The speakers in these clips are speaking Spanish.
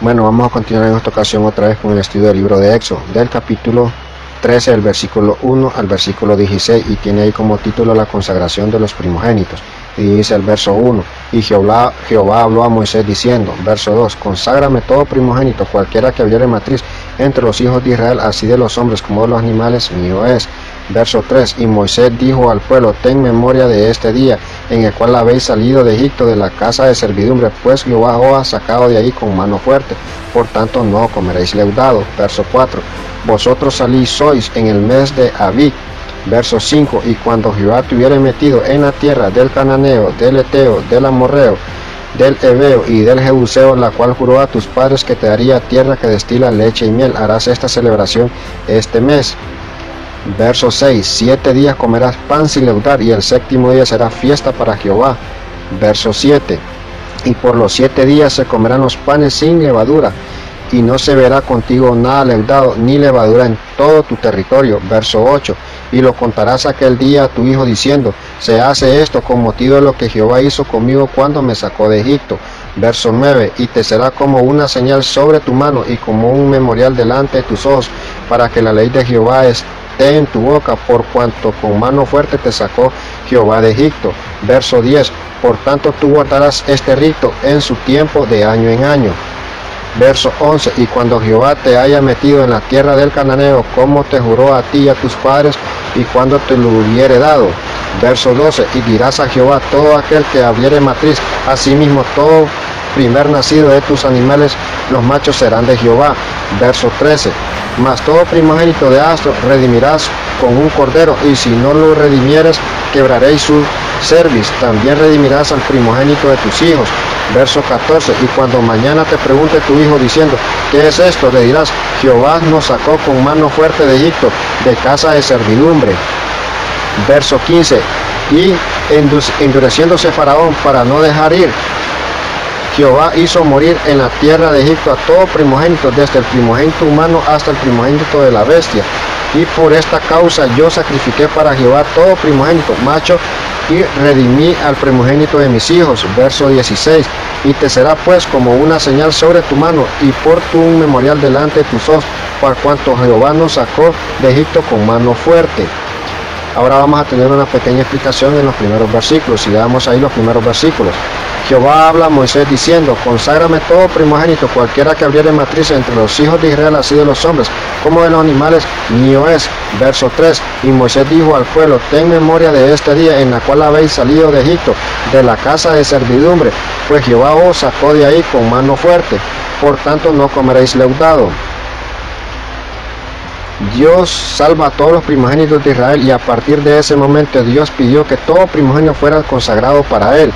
Bueno, vamos a continuar en esta ocasión otra vez con el estudio del libro de Éxodo, del capítulo 13, el versículo 1 al versículo 16, y tiene ahí como título la consagración de los primogénitos. Y dice el verso 1, y Jehová, Jehová habló a Moisés diciendo, verso 2, conságrame todo primogénito, cualquiera que abriere matriz entre los hijos de Israel, así de los hombres como de los animales, mío es. Verso 3, y Moisés dijo al pueblo, ten memoria de este día, en el cual habéis salido de Egipto de la casa de servidumbre, pues Jehová os ha sacado de ahí con mano fuerte, por tanto no comeréis leudado. Verso 4, vosotros salís sois en el mes de Abí. Verso 5, y cuando Jehová te hubiere metido en la tierra del cananeo, del eteo, del amorreo, del Ebeo y del Jebuseo, la cual juró a tus padres que te daría tierra que destila leche y miel. Harás esta celebración este mes. Verso 6. Siete días comerás pan sin leudar y el séptimo día será fiesta para Jehová. Verso 7. Y por los siete días se comerán los panes sin levadura y no se verá contigo nada leudado ni levadura en todo tu territorio. Verso 8. Y lo contarás aquel día a tu hijo diciendo, se hace esto con motivo de lo que Jehová hizo conmigo cuando me sacó de Egipto. Verso 9. Y te será como una señal sobre tu mano y como un memorial delante de tus ojos, para que la ley de Jehová esté en tu boca, por cuanto con mano fuerte te sacó Jehová de Egipto. Verso 10. Por tanto tú guardarás este rito en su tiempo de año en año. Verso 11, y cuando Jehová te haya metido en la tierra del cananeo, como te juró a ti y a tus padres, y cuando te lo hubiere dado. Verso 12, y dirás a Jehová, todo aquel que abriere matriz, asimismo todo primer nacido de tus animales, los machos serán de Jehová. Verso 13, mas todo primogénito de astro redimirás con un cordero, y si no lo redimieres, quebraréis su cerviz. También redimirás al primogénito de tus hijos verso 14, y cuando mañana te pregunte tu hijo diciendo, ¿qué es esto? Le dirás, Jehová nos sacó con mano fuerte de Egipto, de casa de servidumbre. Verso 15, y endureciéndose Faraón para no dejar ir, Jehová hizo morir en la tierra de Egipto a todo primogénito, desde el primogénito humano hasta el primogénito de la bestia. Y por esta causa yo sacrifiqué para Jehová todo primogénito, macho y redimí al primogénito de mis hijos. Verso 16. Y te será pues como una señal sobre tu mano y por tu un memorial delante de tus ojos, por cuanto Jehová nos sacó de Egipto con mano fuerte. Ahora vamos a tener una pequeña explicación en los primeros versículos. Si le damos ahí los primeros versículos. Jehová habla a Moisés diciendo, conságrame todo primogénito, cualquiera que abriere matriz entre los hijos de Israel, así de los hombres, como de los animales, mío es. Verso 3, y Moisés dijo al pueblo, ten memoria de este día en la cual habéis salido de Egipto, de la casa de servidumbre, pues Jehová os sacó de ahí con mano fuerte, por tanto no comeréis leudado. Dios salva a todos los primogénitos de Israel y a partir de ese momento Dios pidió que todo primogénito fuera consagrado para él.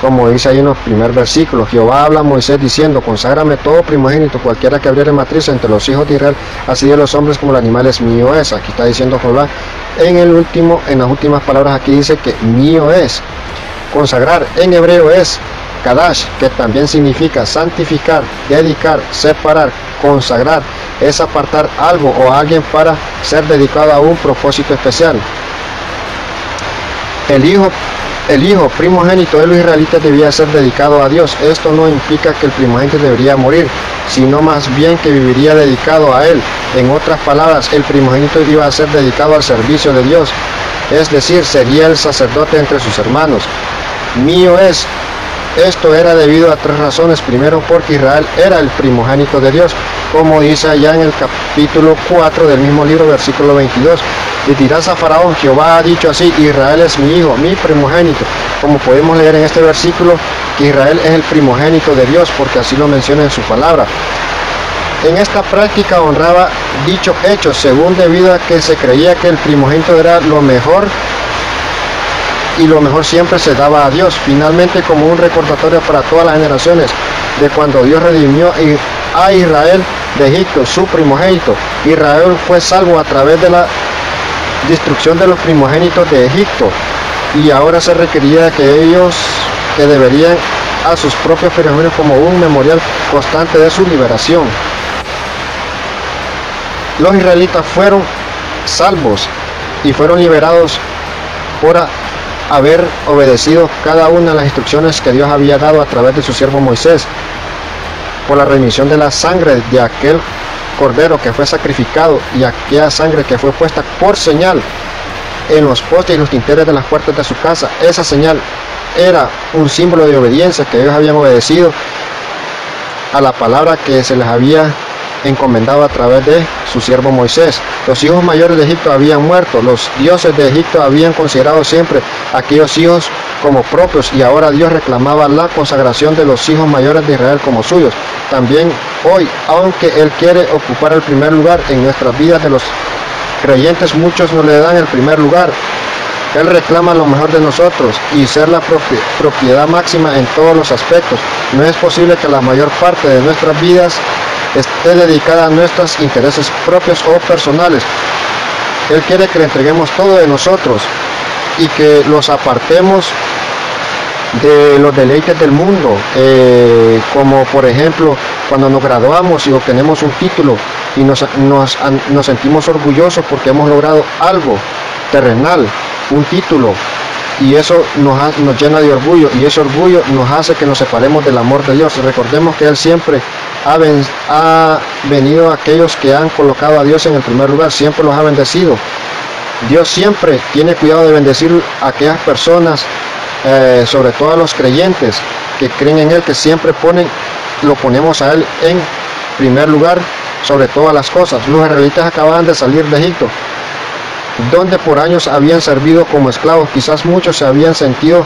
Como dice ahí en los primeros versículos, Jehová habla a Moisés diciendo, conságrame todo primogénito, cualquiera que abriere matriz entre los hijos de Israel, así de los hombres como los animales, mío es. Aquí está diciendo Jehová. En el último, en las últimas palabras aquí dice que mío es. Consagrar en hebreo es Kadash, que también significa santificar, dedicar, separar, consagrar, es apartar algo o alguien para ser dedicado a un propósito especial. El hijo, el hijo primogénito de los israelitas debía ser dedicado a Dios. Esto no implica que el primogénito debería morir, sino más bien que viviría dedicado a Él. En otras palabras, el primogénito iba a ser dedicado al servicio de Dios, es decir, sería el sacerdote entre sus hermanos. Mío es esto era debido a tres razones. Primero, porque Israel era el primogénito de Dios, como dice allá en el capítulo 4 del mismo libro, versículo 22. Y dirás a Faraón, Jehová ha dicho así, Israel es mi hijo, mi primogénito. Como podemos leer en este versículo, que Israel es el primogénito de Dios, porque así lo menciona en su palabra. En esta práctica honraba dicho hecho, según debido a que se creía que el primogénito era lo mejor y lo mejor siempre se daba a Dios. Finalmente, como un recordatorio para todas las generaciones de cuando Dios redimió a Israel de Egipto, su primogénito. Israel fue salvo a través de la destrucción de los primogénitos de Egipto y ahora se requería que ellos que deberían a sus propios primogénitos como un memorial constante de su liberación. Los israelitas fueron salvos y fueron liberados por haber obedecido cada una de las instrucciones que Dios había dado a través de su siervo Moisés. por la remisión de la sangre de aquel cordero que fue sacrificado y aquella sangre que fue puesta por señal en los postes y los tinteres de las puertas de su casa. Esa señal era un símbolo de obediencia que ellos habían obedecido a la palabra que se les había encomendado a través de su siervo Moisés. Los hijos mayores de Egipto habían muerto, los dioses de Egipto habían considerado siempre aquellos hijos como propios y ahora Dios reclamaba la consagración de los hijos mayores de Israel como suyos. También hoy, aunque Él quiere ocupar el primer lugar en nuestras vidas de los creyentes, muchos no le dan el primer lugar. Él reclama lo mejor de nosotros y ser la propiedad máxima en todos los aspectos. No es posible que la mayor parte de nuestras vidas esté dedicada a nuestros intereses propios o personales. Él quiere que le entreguemos todo de nosotros y que los apartemos de los deleites del mundo, eh, como por ejemplo cuando nos graduamos y obtenemos un título y nos, nos, nos sentimos orgullosos porque hemos logrado algo terrenal, un título, y eso nos, nos, llena de orgullo y ese orgullo nos hace que nos separemos del amor de Dios. Recordemos que Él siempre ha, ha venido a aquellos que han colocado a Dios en el primer lugar, siempre los ha bendecido. Dios siempre tiene cuidado de bendecir a aquellas personas, eh, sobre todo a los creyentes que creen en Él, que siempre ponen, lo ponemos a Él en primer lugar sobre todas las cosas. Los israelitas acababan de salir de Egipto, donde por años habían servido como esclavos. Quizás muchos se habían sentido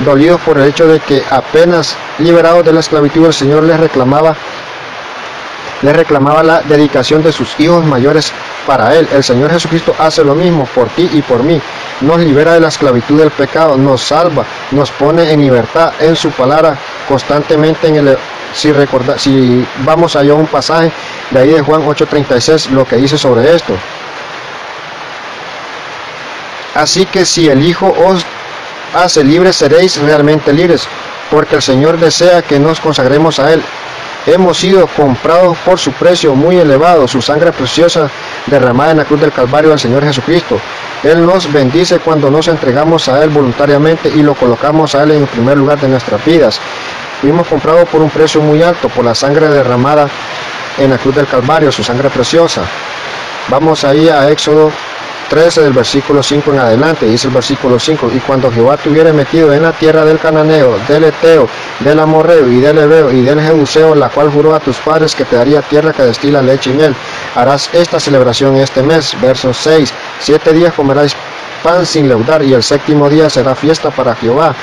dolidos por el hecho de que apenas liberados de la esclavitud el Señor les reclamaba le reclamaba la dedicación de sus hijos mayores para él. El Señor Jesucristo hace lo mismo por ti y por mí. Nos libera de la esclavitud del pecado, nos salva, nos pone en libertad en su palabra constantemente en el si recorda, si vamos allá a un pasaje de ahí de Juan 8:36 lo que dice sobre esto. Así que si el Hijo os hace libres, seréis realmente libres, porque el Señor desea que nos consagremos a Él hemos sido comprados por su precio muy elevado, su sangre preciosa derramada en la cruz del Calvario del Señor Jesucristo. Él nos bendice cuando nos entregamos a Él voluntariamente y lo colocamos a Él en el primer lugar de nuestras vidas. Fuimos comprados por un precio muy alto, por la sangre derramada en la cruz del Calvario, su sangre preciosa. Vamos ahí a Éxodo 13 del versículo 5 en adelante, dice el versículo 5, y cuando Jehová te metido en la tierra del Cananeo, del Eteo, del Amorreo y del Ebeo y del Jebuseo, la cual juró a tus padres que te daría tierra que destila leche y miel, harás esta celebración este mes, verso 6, siete días comerás pan sin leudar y el séptimo día será fiesta para Jehová.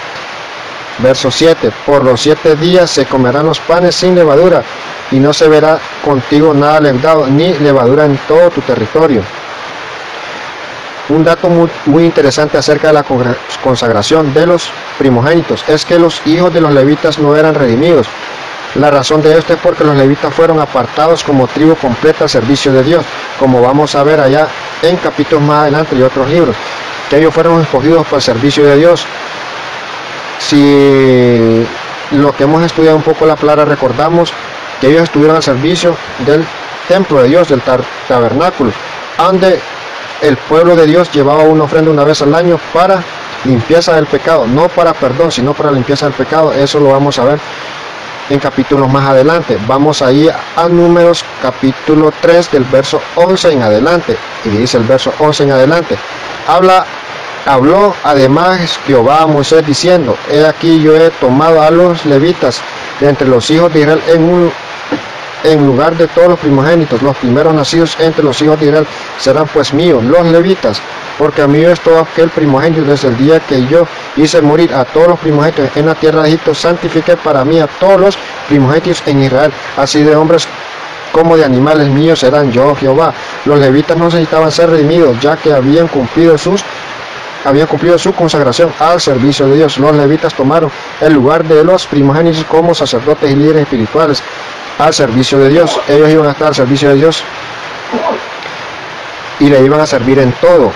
Verso 7, por los siete días se comerán los panes sin levadura y no se verá contigo nada leudado ni levadura en todo tu territorio. Un dato muy, interesante acerca de la consagración de los primogénitos es que los hijos de los levitas no eran redimidos. La razón de esto es porque los levitas fueron apartados como tribu completa al servicio de Dios, como vamos a ver allá en capítulos más adelante y otros libros, que ellos fueron escogidos para el servicio de Dios. Si lo que hemos estudiado un poco la palabra recordamos que ellos estuvieron al servicio del templo de Dios, del tabernáculo, donde el pueblo de Dios llevaba una ofrenda una vez al año para limpieza del pecado, no para perdón, sino para limpieza del pecado. Eso lo vamos a ver en capítulos más adelante. Vamos a ir a números capítulo 3 del verso 11 en adelante. Y dice el verso 11 en adelante. Habla, habló además Jehová a Moisés diciendo, he aquí yo he tomado a los levitas de entre los hijos de Israel en un en lugar de todos los primogénitos, los primeros nacidos entre los hijos de Israel serán pues míos, los levitas, porque a mí es todo aquel primogénito desde el día que yo hice morir a todos los primogénitos en la tierra de Egipto, santifiqué para mí a todos los primogénitos en Israel, así de hombres como de animales míos serán yo Jehová. Los levitas no necesitaban ser redimidos, ya que habían cumplido sus habían cumplido su consagración al servicio de Dios. Los levitas tomaron el lugar de los primogénitos como sacerdotes y líderes espirituales al servicio de Dios. Ellos iban a estar al servicio de Dios y le iban a servir en todo.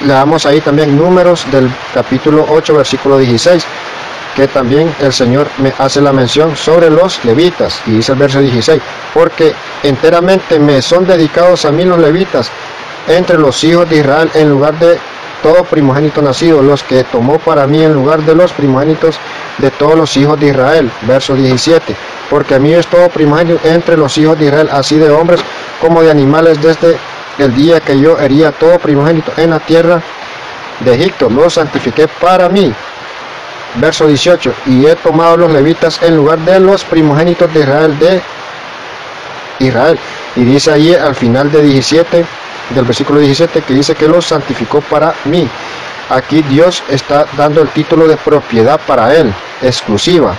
Le damos ahí también números del capítulo 8, versículo 16, que también el Señor me hace la mención sobre los levitas. Y dice el verso 16, porque enteramente me son dedicados a mí los levitas entre los hijos de Israel en lugar de todo primogénito nacido, los que tomó para mí en lugar de los primogénitos de todos los hijos de Israel. Verso 17. Porque a mí es todo primogénito entre los hijos de Israel, así de hombres como de animales, desde el día que yo hería todo primogénito en la tierra de Egipto. Lo santifiqué para mí. Verso 18. Y he tomado los levitas en lugar de los primogénitos de Israel de Israel. Y dice allí al final de 17 del versículo 17 que dice que los santificó para mí. Aquí Dios está dando el título de propiedad para él, exclusiva.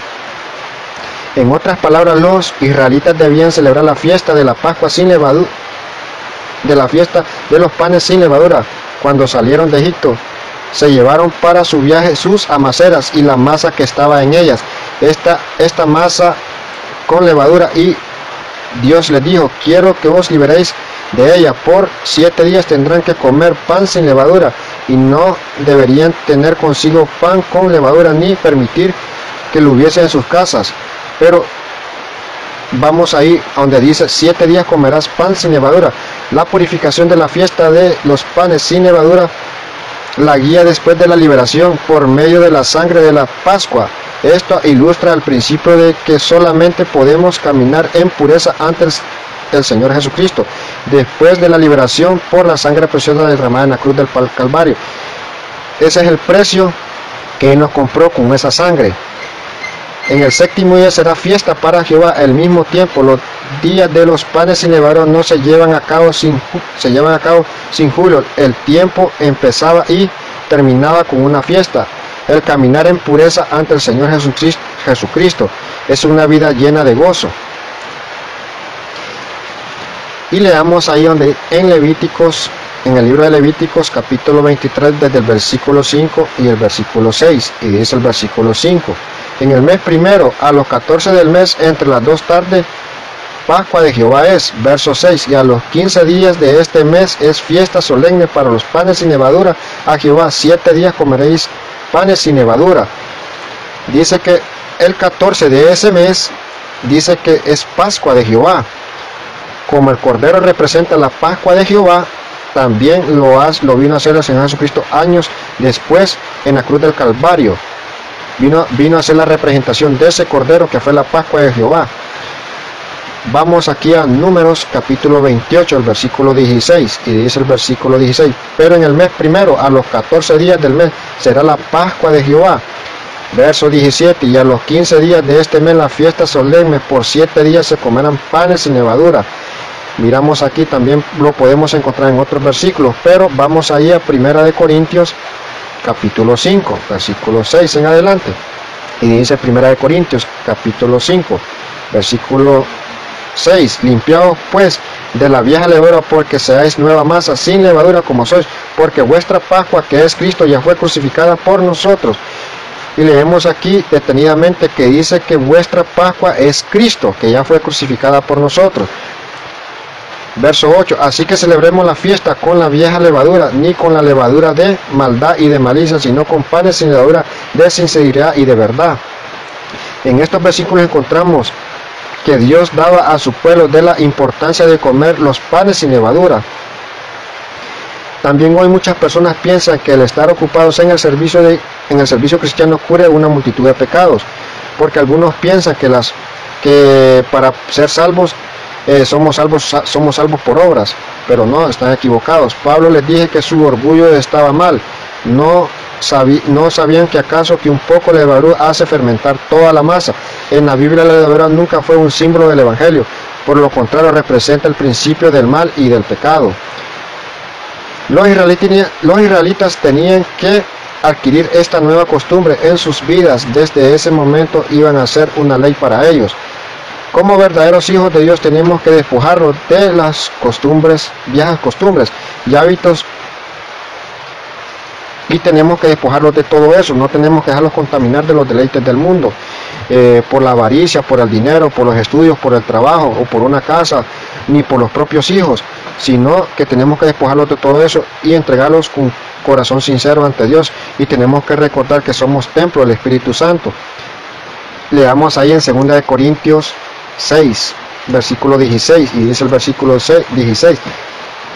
En otras palabras, los israelitas debían celebrar la fiesta de la Pascua sin levadura, de la fiesta de los panes sin levadura, cuando salieron de Egipto. Se llevaron para su viaje sus amaceras y la masa que estaba en ellas. Esta, esta masa con levadura y Dios les dijo, quiero que vos liberéis de ella. Por siete días tendrán que comer pan sin levadura y no deberían tener consigo pan con levadura ni permitir que lo hubiese en sus casas. Pero vamos ahí donde dice, siete días comerás pan sin levadura. La purificación de la fiesta de los panes sin levadura, la guía después de la liberación por medio de la sangre de la Pascua. Esto ilustra el principio de que solamente podemos caminar en pureza antes del Señor Jesucristo, después de la liberación por la sangre preciosa derramada en la cruz del Calvario. Ese es el precio que nos compró con esa sangre. En el séptimo día será fiesta para Jehová. Al mismo tiempo, los días de los panes sin levadura no se llevan a cabo sin se llevan a cabo sin julio. El tiempo empezaba y terminaba con una fiesta. El caminar en pureza ante el Señor Jesucristo es una vida llena de gozo. Y leamos ahí donde en Levíticos, en el libro de Levíticos capítulo 23 desde el versículo 5 y el versículo 6. Y dice el versículo 5. En el mes primero, a los 14 del mes, entre las dos tardes, Pascua de Jehová es, verso 6, y a los 15 días de este mes es fiesta solemne para los panes sin levadura. A Jehová siete días comeréis panes sin levadura. Dice que el 14 de ese mes dice que es Pascua de Jehová. Como el Cordero representa la Pascua de Jehová, también lo, lo vino a hacer el Señor Jesucristo años después en la cruz del Calvario. Vino, vino a hacer la representación de ese Cordero que fue la Pascua de Jehová. Vamos aquí a Números capítulo 28, el versículo 16, y dice el versículo 16, pero en el mes primero, a los 14 días del mes, será la Pascua de Jehová. Verso 17, y a los 15 días de este mes la fiesta solemne, por siete días se comerán panes sin levadura. Miramos aquí también lo podemos encontrar en otros versículos, pero vamos ahí a Primera de Corintios capítulo 5, versículo 6 en adelante. Y dice Primera de Corintios capítulo 5, versículo 6. Limpiaos pues de la vieja levadura porque seáis nueva masa sin levadura como sois, porque vuestra Pascua que es Cristo ya fue crucificada por nosotros. Y leemos aquí detenidamente que dice que vuestra Pascua es Cristo, que ya fue crucificada por nosotros. Verso 8. Así que celebremos la fiesta con la vieja levadura, ni con la levadura de maldad y de malicia, sino con panes sin levadura de sinceridad y de verdad. En estos versículos encontramos que Dios daba a su pueblo de la importancia de comer los panes sin levadura. También hoy muchas personas piensan que el estar ocupados en el servicio, de, en el servicio cristiano cubre una multitud de pecados, porque algunos piensan que, las, que para ser salvos eh, somos, salvos somos salvos por obras, pero no, están equivocados. Pablo les dije que su orgullo estaba mal, no no sabían que acaso que un poco de levadura hace fermentar toda la masa. En la Biblia la levadura nunca fue un símbolo del Evangelio, por lo contrario representa el principio del mal y del pecado. Los israelitas, tenían que adquirir esta nueva costumbre en sus vidas. Desde ese momento iban a ser una ley para ellos. Como verdaderos hijos de Dios tenemos que despojarnos de las costumbres, viejas costumbres y hábitos y tenemos que despojarlos de todo eso, no tenemos que dejarlos contaminar de los deleites del mundo, eh, por la avaricia, por el dinero, por los estudios, por el trabajo o por una casa, ni por los propios hijos, sino que tenemos que despojarlos de todo eso y entregarlos con corazón sincero ante Dios y tenemos que recordar que somos templo del Espíritu Santo. Leamos ahí en 2 de Corintios 6, versículo 16, y dice el versículo 16,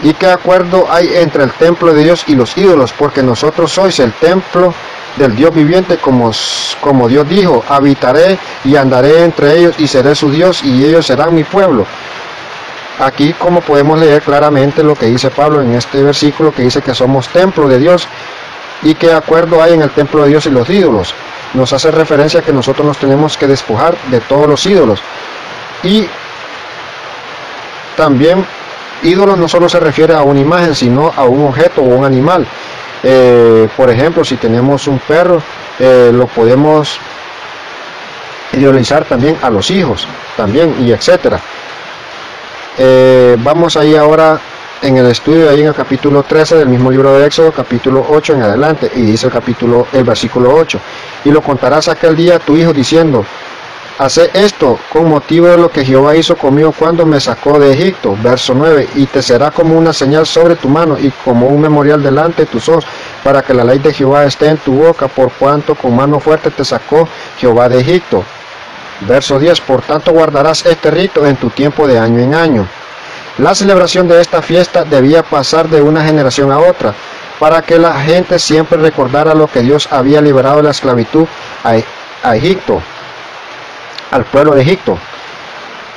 ¿Y qué acuerdo hay entre el templo de Dios y los ídolos? Porque nosotros sois el templo del Dios viviente, como, como Dios dijo, habitaré y andaré entre ellos y seré su Dios y ellos serán mi pueblo. Aquí como podemos leer claramente lo que dice Pablo en este versículo que dice que somos templo de Dios y qué acuerdo hay en el templo de Dios y los ídolos. Nos hace referencia que nosotros nos tenemos que despojar de todos los ídolos. Y también ídolos no solo se refiere a una imagen, sino a un objeto o un animal. Eh, por ejemplo, si tenemos un perro, eh, lo podemos idealizar también a los hijos, también, y etcétera. Eh, vamos ahí ahora en el estudio, ahí en el capítulo 13 del mismo libro de Éxodo, capítulo 8 en adelante, y dice el capítulo, el versículo 8, y lo contarás aquel día a tu hijo diciendo, Hace esto con motivo de lo que Jehová hizo conmigo cuando me sacó de Egipto. Verso 9. Y te será como una señal sobre tu mano y como un memorial delante de tus ojos, para que la ley de Jehová esté en tu boca, por cuanto con mano fuerte te sacó Jehová de Egipto. Verso 10. Por tanto guardarás este rito en tu tiempo de año en año. La celebración de esta fiesta debía pasar de una generación a otra, para que la gente siempre recordara lo que Dios había liberado de la esclavitud a, a Egipto al pueblo de Egipto.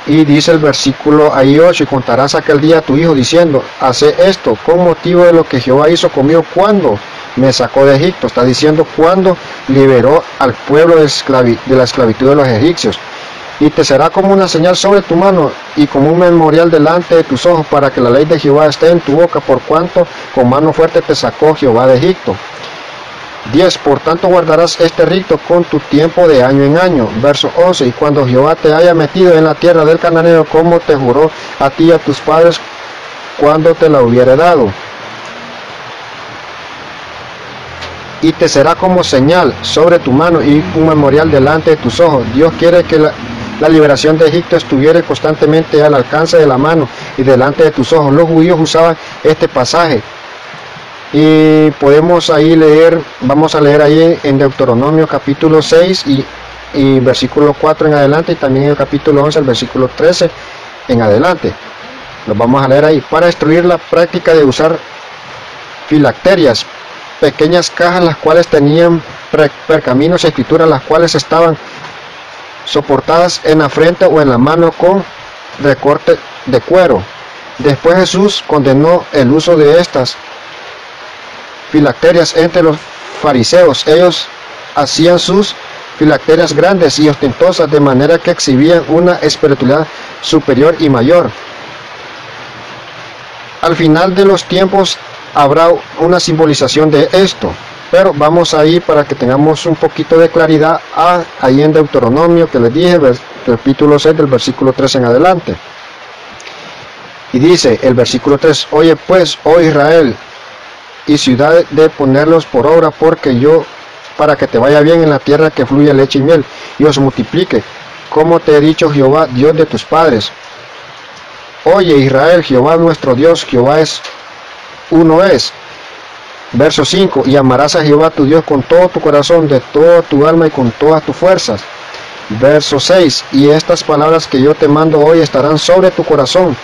Y dice el versículo ahí 8, y contarás aquel día a tu hijo diciendo, hace esto con motivo de lo que Jehová hizo conmigo cuando me sacó de Egipto. Está diciendo cuando liberó al pueblo de, la esclavitud de los egipcios. Y te será como una señal sobre tu mano y como un memorial delante de tus ojos para que la ley de Jehová esté en tu boca por cuanto con mano fuerte te sacó Jehová de Egipto. 10. Por tanto guardarás este rito con tu tiempo de año en año. Verso 11. Y cuando Jehová te haya metido en la tierra del cananeo, como te juró a ti y a tus padres cuando te la hubiere dado. Y te será como señal sobre tu mano y un memorial delante de tus ojos. Dios quiere que la, liberación de Egipto estuviera constantemente al alcance de la mano y delante de tus ojos. Los judíos usaban este pasaje y podemos ahí leer, vamos a leer ahí en Deuteronomio capítulo 6 y, y versículo 4 en adelante y también en el capítulo 11, el versículo 13 en adelante. Lo vamos a leer ahí. Para destruir la práctica de usar filacterias, pequeñas cajas las cuales tenían percaminos y escrituras las cuales estaban soportadas en la frente o en la mano con recorte de cuero. Después Jesús condenó el uso de estas filacterias entre los fariseos. Ellos hacían sus filacterias grandes y ostentosas de manera que exhibían una espiritualidad superior y mayor. Al final de los tiempos habrá una simbolización de esto, pero vamos ahí para que tengamos un poquito de claridad a, ahí en Deuteronomio que les dije, capítulo 6 del versículo 3 en adelante. Y dice el versículo 3, oye pues, oh Israel, y ciudad de ponerlos por obra, porque yo, para que te vaya bien en la tierra que fluye leche y miel, y os multiplique, como te he dicho Jehová, Dios de tus padres. Oye Israel, Jehová nuestro Dios, Jehová es uno es. Verso 5, y amarás a Jehová tu Dios con todo tu corazón, de toda tu alma y con todas tus fuerzas. Verso 6, y estas palabras que yo te mando hoy estarán sobre tu corazón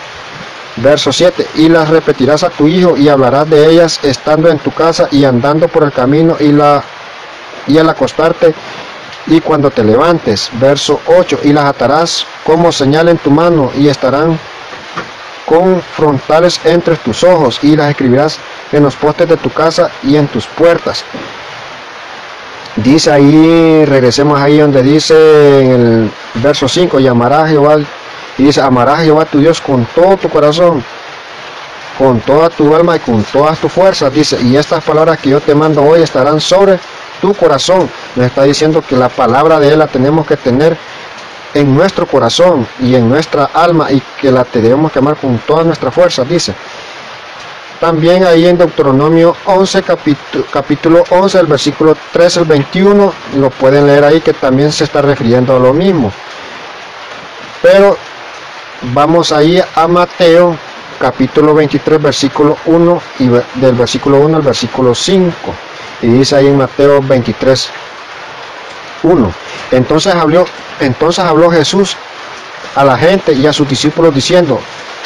Verso 7. Y las repetirás a tu hijo y hablarás de ellas estando en tu casa y andando por el camino y, la, y al acostarte y cuando te levantes. Verso 8. Y las atarás como señal en tu mano y estarán con frontales entre tus ojos y las escribirás en los postes de tu casa y en tus puertas. Dice ahí, regresemos ahí donde dice en el verso 5, llamará Jehová y dice, amarás a Jehová tu Dios con todo tu corazón, con toda tu alma y con todas tus fuerzas. Dice, y estas palabras que yo te mando hoy estarán sobre tu corazón. Nos está diciendo que la palabra de Él la tenemos que tener en nuestro corazón y en nuestra alma y que la tenemos que amar con toda nuestra fuerza, dice. También ahí en Deuteronomio 11, capítulo, capítulo 11, el versículo 13 al 21, lo pueden leer ahí que también se está refiriendo a lo mismo. Pero Vamos ahí a Mateo capítulo 23 versículo 1 y del versículo 1 al versículo 5. Y dice ahí en Mateo 23 1. Entonces habló, entonces habló Jesús a la gente y a sus discípulos diciendo,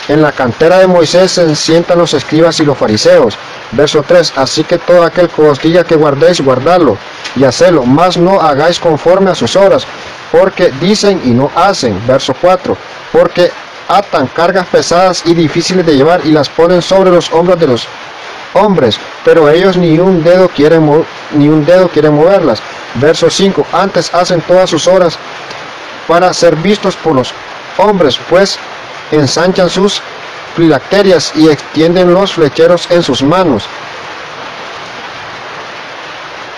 En la cantera de Moisés se sientan los escribas y los fariseos. Verso 3. Así que todo aquel que os diga que guardéis, guardadlo y hacedlo, mas no hagáis conforme a sus obras, porque dicen y no hacen. Verso 4. Porque atan cargas pesadas y difíciles de llevar y las ponen sobre los hombros de los hombres, pero ellos ni un dedo quieren ni un dedo quieren moverlas. Verso 5. Antes hacen todas sus obras para ser vistos por los hombres, pues ensanchan sus filacterias y extienden los flecheros en sus manos.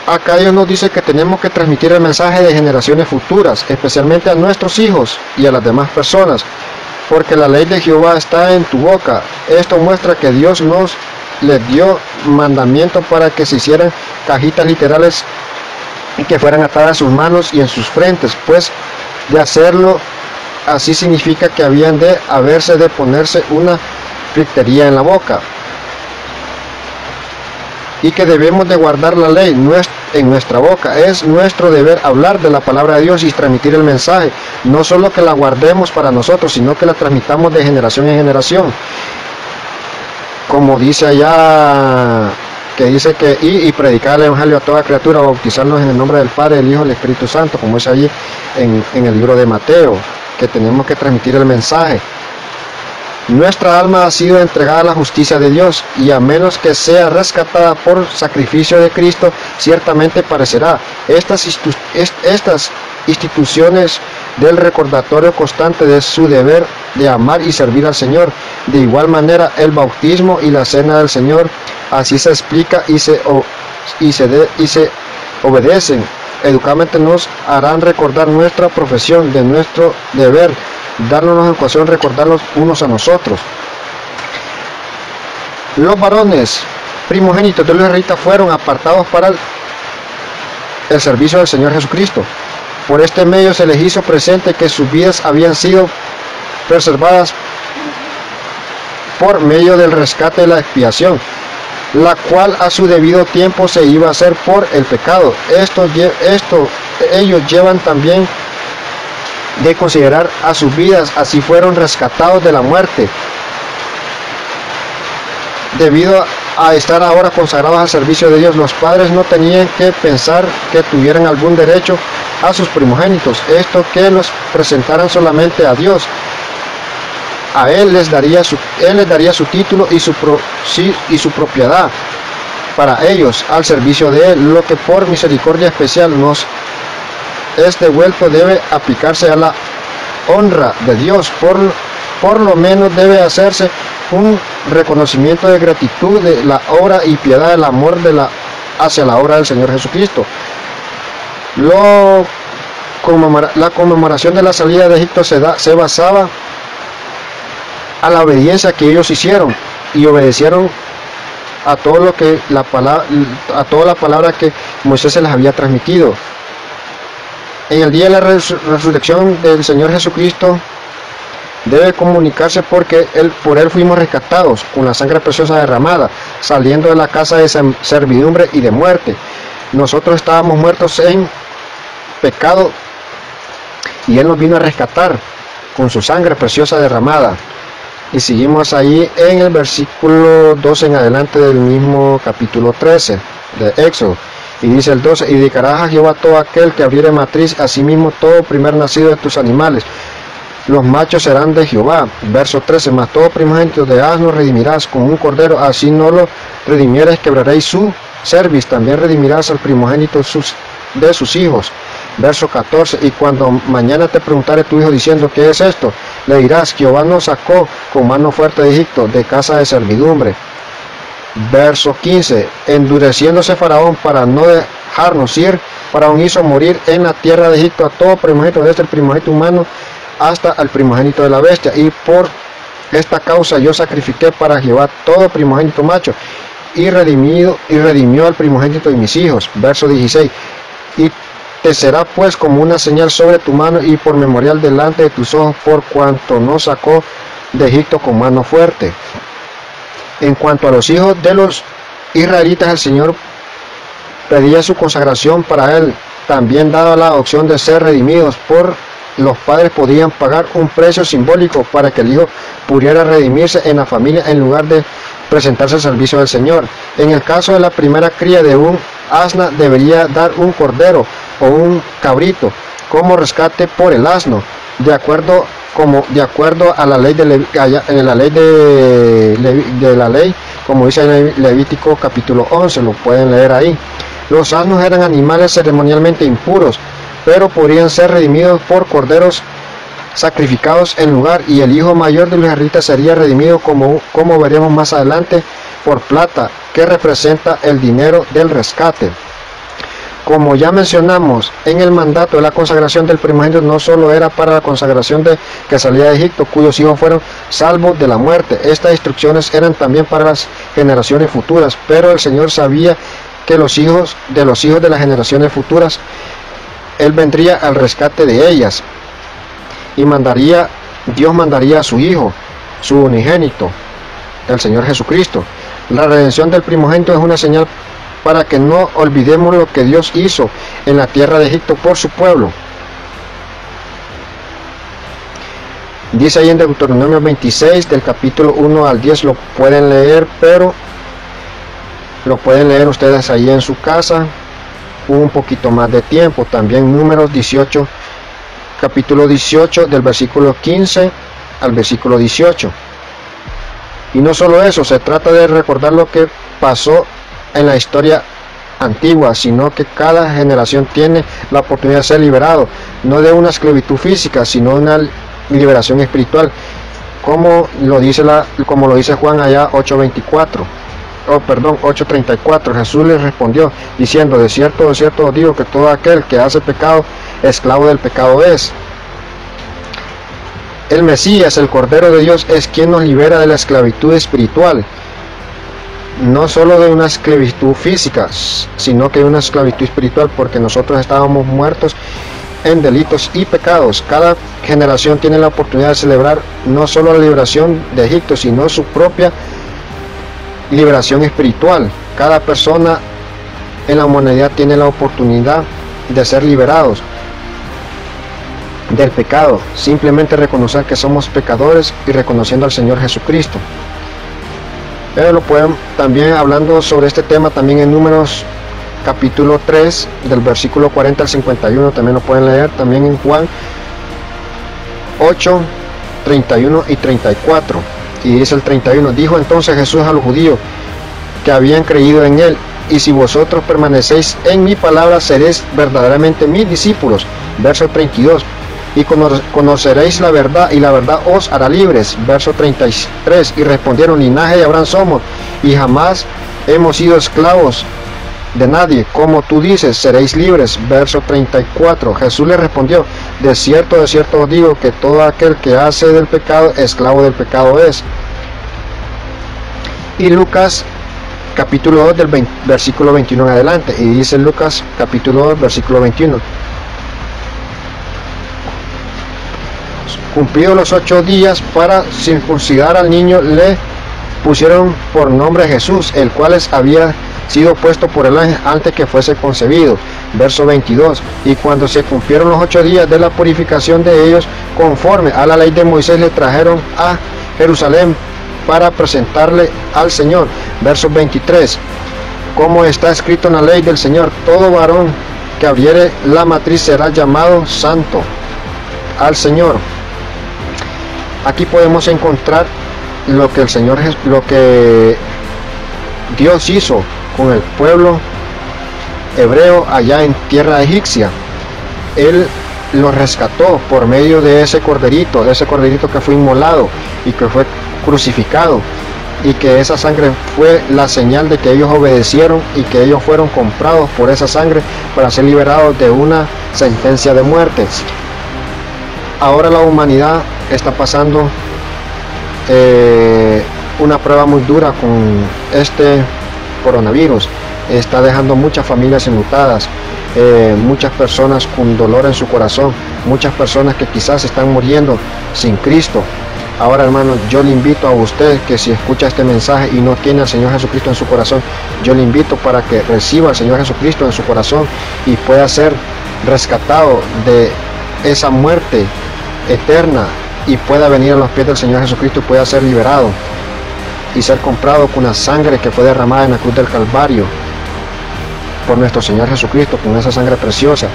Acá Dios nos dice que tenemos que transmitir el mensaje de generaciones futuras, especialmente a nuestros hijos y a las demás personas, porque la ley de Jehová está en tu boca. Esto muestra que Dios nos les dio mandamiento para que se hicieran cajitas literales y que fueran atadas en sus manos y en sus frentes, pues de hacerlo así significa que habían de haberse de ponerse una fritería en la boca y que debemos de guardar la ley en nuestra boca. Es nuestro deber hablar de la palabra de Dios y transmitir el mensaje. No solo que la guardemos para nosotros, sino que la transmitamos de generación en generación. Como dice allá, que dice que y, predicar el Evangelio a toda criatura, bautizarnos en el nombre del Padre, el Hijo y el Espíritu Santo, como es allí en, en el libro de Mateo que tenemos que transmitir el mensaje. Nuestra alma ha sido entregada a la justicia de Dios y a menos que sea rescatada por sacrificio de Cristo, ciertamente parecerá. Estas, estas instituciones del recordatorio constante de su deber de amar y servir al Señor. De igual manera, el bautismo y la cena del Señor, así se explica y se, obedecen educadamente nos harán recordar nuestra profesión, de nuestro deber, darnos educación, recordarlos unos a nosotros. Los varones primogénitos de los israelitas fueron apartados para el, servicio del Señor Jesucristo. Por este medio se les hizo presente que sus vidas habían sido preservadas por medio del rescate de la expiación la cual a su debido tiempo se iba a hacer por el pecado. Esto, esto ellos llevan también de considerar a sus vidas, así fueron rescatados de la muerte. Debido a estar ahora consagrados al servicio de Dios, los padres no tenían que pensar que tuvieran algún derecho a sus primogénitos, esto que los presentaran solamente a Dios, a él les daría su, él les daría su título y su, y su propiedad para ellos al servicio de él, lo que por misericordia especial nos es devuelto debe aplicarse a la honra de Dios, por, por lo menos debe hacerse un reconocimiento de gratitud de la obra y piedad del amor de la, hacia la obra del Señor Jesucristo. Lo, la conmemoración de la salida de Egipto se, da, se basaba a la obediencia que ellos hicieron y obedecieron a todo lo que la palabra a toda la palabra que Moisés se les había transmitido. En el día de la resurrección del Señor Jesucristo debe comunicarse porque él, por él fuimos rescatados con la sangre preciosa derramada, saliendo de la casa de servidumbre y de muerte. Nosotros estábamos muertos en pecado y Él nos vino a rescatar con su sangre preciosa derramada. Y seguimos ahí en el versículo 12 en adelante del mismo capítulo 13 de Éxodo. Y dice el 12, y dedicarás a Jehová todo aquel que abriere matriz, asimismo todo primer nacido de tus animales. Los machos serán de Jehová. Verso 13, mas todo primogénito de asno redimirás con un cordero, así no lo redimieres, quebraréis su service. También redimirás al primogénito de sus hijos. Verso 14, y cuando mañana te preguntare tu hijo diciendo, ¿qué es esto? Le dirás, Jehová nos sacó con mano fuerte de Egipto, de casa de servidumbre. Verso 15, endureciéndose Faraón para no dejarnos ir, Faraón hizo morir en la tierra de Egipto a todo primogénito, desde el primogénito humano hasta el primogénito de la bestia. Y por esta causa yo sacrifiqué para Jehová todo primogénito macho y redimido y redimió al primogénito de mis hijos. Verso 16. Y te será pues como una señal sobre tu mano y por memorial delante de tus ojos, por cuanto no sacó de Egipto con mano fuerte. En cuanto a los hijos de los israelitas, el Señor pedía su consagración para él, también daba la opción de ser redimidos por los padres podían pagar un precio simbólico para que el hijo pudiera redimirse en la familia en lugar de presentarse al servicio del Señor. En el caso de la primera cría de un asna debería dar un cordero o un cabrito como rescate por el asno, de acuerdo como de acuerdo a la ley de la ley de, de la ley, como dice en Levítico capítulo 11, lo pueden leer ahí. Los asnos eran animales ceremonialmente impuros, pero podrían ser redimidos por corderos sacrificados en lugar y el hijo mayor de los israelitas sería redimido como, como veremos más adelante por plata, que representa el dinero del rescate. Como ya mencionamos, en el mandato de la consagración del primogénito no solo era para la consagración de que salía de Egipto, cuyos hijos fueron salvos de la muerte. Estas instrucciones eran también para las generaciones futuras, pero el Señor sabía que los hijos de los hijos de las generaciones futuras, Él vendría al rescate de ellas y mandaría, Dios mandaría a su Hijo, su unigénito, el Señor Jesucristo. La redención del primogénito es una señal para que no olvidemos lo que Dios hizo en la tierra de Egipto por su pueblo. Dice ahí en Deuteronomio 26 del capítulo 1 al 10 lo pueden leer, pero lo pueden leer ustedes ahí en su casa un poquito más de tiempo. También números 18, capítulo 18 del versículo 15 al versículo 18. Y no solo eso, se trata de recordar lo que pasó en la historia antigua, sino que cada generación tiene la oportunidad de ser liberado, no de una esclavitud física, sino una liberación espiritual, como lo dice la, como lo dice Juan allá 8:24. Oh, perdón, 8:34. Jesús le respondió diciendo, "De cierto, de cierto os digo que todo aquel que hace pecado, esclavo del pecado es." El Mesías, el Cordero de Dios, es quien nos libera de la esclavitud espiritual no solo de una esclavitud física, sino que de una esclavitud espiritual, porque nosotros estábamos muertos en delitos y pecados. Cada generación tiene la oportunidad de celebrar no solo la liberación de Egipto, sino su propia liberación espiritual. Cada persona en la humanidad tiene la oportunidad de ser liberados del pecado, simplemente reconocer que somos pecadores y reconociendo al Señor Jesucristo. Pero lo pueden también hablando sobre este tema también en números capítulo 3 del versículo 40 al 51 también lo pueden leer también en Juan 8 31 y 34 y dice el 31 dijo entonces Jesús a los judíos que habían creído en él y si vosotros permanecéis en mi palabra seréis verdaderamente mis discípulos verso 32 y conoceréis la verdad y la verdad os hará libres. Verso 33. Y respondieron, linaje de Abraham somos y jamás hemos sido esclavos de nadie. Como tú dices, seréis libres. Verso 34. Jesús le respondió, de cierto, de cierto os digo que todo aquel que hace del pecado, esclavo del pecado es. Y Lucas capítulo 2 del versículo 21 en adelante. Y dice Lucas capítulo 2 versículo 21 Cumplidos los ocho días para circuncidar al niño, le pusieron por nombre Jesús, el cual había sido puesto por el ángel antes que fuese concebido. Verso 22. Y cuando se cumplieron los ocho días de la purificación de ellos, conforme a la ley de Moisés, le trajeron a Jerusalén para presentarle al Señor. Verso 23. Como está escrito en la ley del Señor, todo varón que abriere la matriz será llamado santo al Señor. Aquí podemos encontrar lo que el Señor, lo que Dios hizo con el pueblo hebreo allá en tierra egipcia. Él lo rescató por medio de ese corderito, de ese corderito que fue inmolado y que fue crucificado y que esa sangre fue la señal de que ellos obedecieron y que ellos fueron comprados por esa sangre para ser liberados de una sentencia de muerte. Ahora la humanidad está pasando eh, una prueba muy dura con este coronavirus. Está dejando muchas familias enlutadas, eh, muchas personas con dolor en su corazón, muchas personas que quizás están muriendo sin Cristo. Ahora hermano, yo le invito a usted que si escucha este mensaje y no tiene al Señor Jesucristo en su corazón, yo le invito para que reciba al Señor Jesucristo en su corazón y pueda ser rescatado de esa muerte eterna y pueda venir a los pies del Señor Jesucristo y pueda ser liberado y ser comprado con la sangre que fue derramada en la cruz del Calvario por nuestro Señor Jesucristo, con esa sangre preciosa